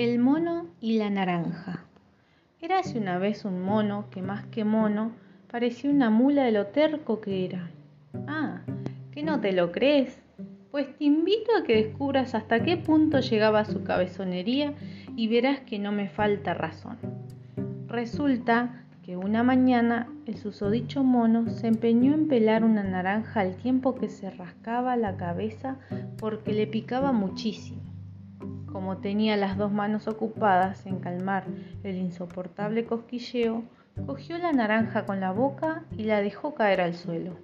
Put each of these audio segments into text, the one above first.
El mono y la naranja. Érase una vez un mono que más que mono parecía una mula de lo terco que era. Ah, ¿que no te lo crees? Pues te invito a que descubras hasta qué punto llegaba su cabezonería y verás que no me falta razón. Resulta que una mañana el susodicho mono se empeñó en pelar una naranja al tiempo que se rascaba la cabeza porque le picaba muchísimo. Como tenía las dos manos ocupadas en calmar el insoportable cosquilleo, cogió la naranja con la boca y la dejó caer al suelo.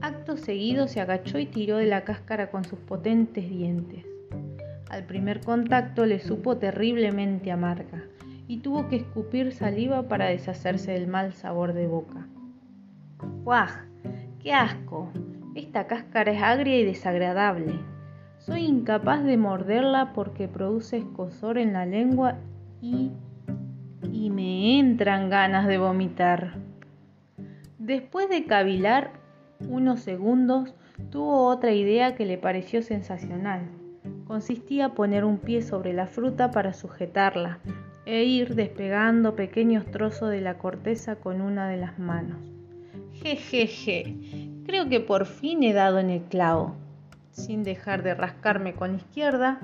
Acto seguido se agachó y tiró de la cáscara con sus potentes dientes. Al primer contacto le supo terriblemente amarga y tuvo que escupir saliva para deshacerse del mal sabor de boca. ¡Guaj! ¡Qué asco! Esta cáscara es agria y desagradable. Soy incapaz de morderla porque produce escosor en la lengua y, y me entran ganas de vomitar. Después de cavilar unos segundos, tuvo otra idea que le pareció sensacional. Consistía poner un pie sobre la fruta para sujetarla e ir despegando pequeños trozos de la corteza con una de las manos. Jejeje, creo que por fin he dado en el clavo sin dejar de rascarme con la izquierda,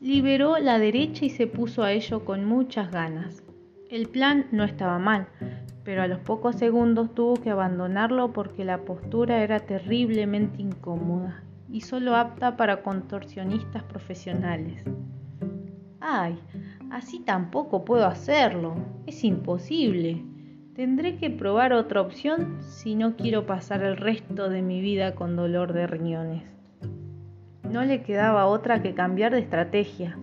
liberó la derecha y se puso a ello con muchas ganas. El plan no estaba mal, pero a los pocos segundos tuvo que abandonarlo porque la postura era terriblemente incómoda y solo apta para contorsionistas profesionales. ¡Ay! Así tampoco puedo hacerlo. Es imposible. Tendré que probar otra opción si no quiero pasar el resto de mi vida con dolor de riñones. No le quedaba otra que cambiar de estrategia.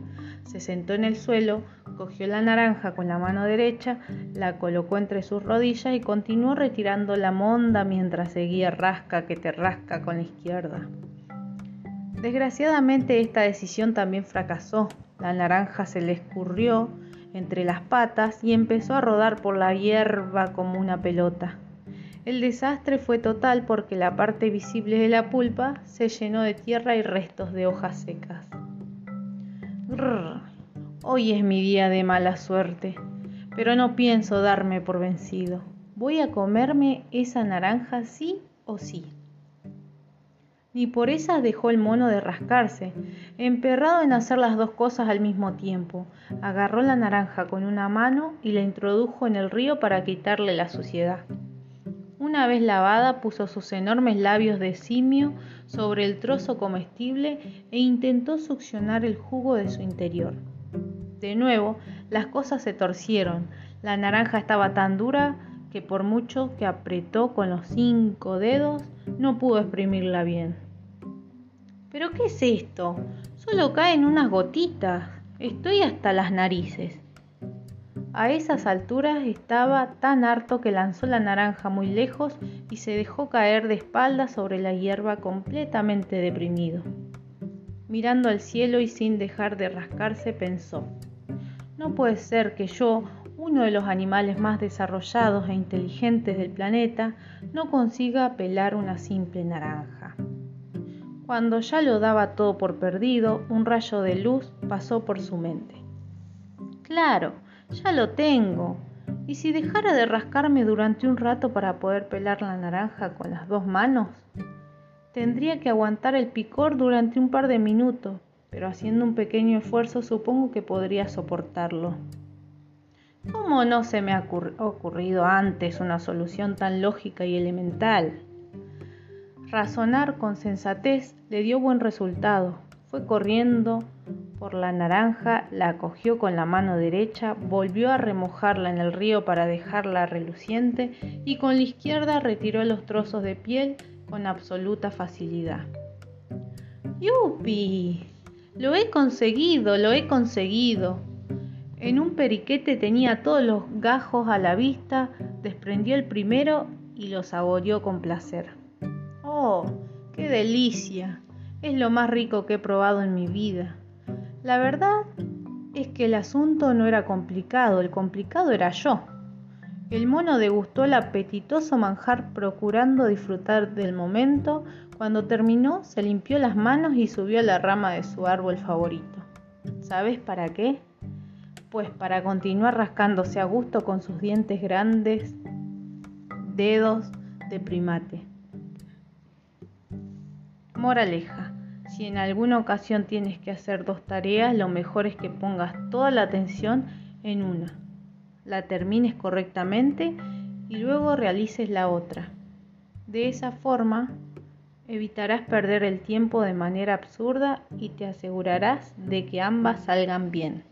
Se sentó en el suelo, cogió la naranja con la mano derecha, la colocó entre sus rodillas y continuó retirando la monda mientras seguía rasca que te rasca con la izquierda. Desgraciadamente esta decisión también fracasó. La naranja se le escurrió entre las patas y empezó a rodar por la hierba como una pelota. El desastre fue total porque la parte visible de la pulpa se llenó de tierra y restos de hojas secas. hoy es mi día de mala suerte, pero no pienso darme por vencido. Voy a comerme esa naranja sí o sí ni por esas dejó el mono de rascarse, emperrado en hacer las dos cosas al mismo tiempo. Agarró la naranja con una mano y la introdujo en el río para quitarle la suciedad. Una vez lavada, puso sus enormes labios de simio sobre el trozo comestible e intentó succionar el jugo de su interior. De nuevo, las cosas se torcieron. La naranja estaba tan dura que por mucho que apretó con los cinco dedos, no pudo exprimirla bien. ¿Pero qué es esto? Solo caen unas gotitas. Estoy hasta las narices. A esas alturas estaba tan harto que lanzó la naranja muy lejos y se dejó caer de espaldas sobre la hierba completamente deprimido. Mirando al cielo y sin dejar de rascarse, pensó, no puede ser que yo, uno de los animales más desarrollados e inteligentes del planeta, no consiga pelar una simple naranja. Cuando ya lo daba todo por perdido, un rayo de luz pasó por su mente. Claro, ya lo tengo. ¿Y si dejara de rascarme durante un rato para poder pelar la naranja con las dos manos? Tendría que aguantar el picor durante un par de minutos, pero haciendo un pequeño esfuerzo supongo que podría soportarlo. ¿Cómo no se me ha ocurrido antes una solución tan lógica y elemental? Razonar con sensatez le dio buen resultado. Fue corriendo por la naranja, la cogió con la mano derecha, volvió a remojarla en el río para dejarla reluciente y con la izquierda retiró los trozos de piel con absoluta facilidad. ¡Yupi! Lo he conseguido, lo he conseguido. En un periquete tenía todos los gajos a la vista, desprendió el primero y lo saboreó con placer. ¡Oh, qué delicia! Es lo más rico que he probado en mi vida. La verdad es que el asunto no era complicado, el complicado era yo. El mono degustó el apetitoso manjar procurando disfrutar del momento. Cuando terminó, se limpió las manos y subió a la rama de su árbol favorito. ¿Sabes para qué? Pues para continuar rascándose a gusto con sus dientes grandes, dedos de primate. Moraleja. Si en alguna ocasión tienes que hacer dos tareas, lo mejor es que pongas toda la atención en una, la termines correctamente y luego realices la otra. De esa forma evitarás perder el tiempo de manera absurda y te asegurarás de que ambas salgan bien.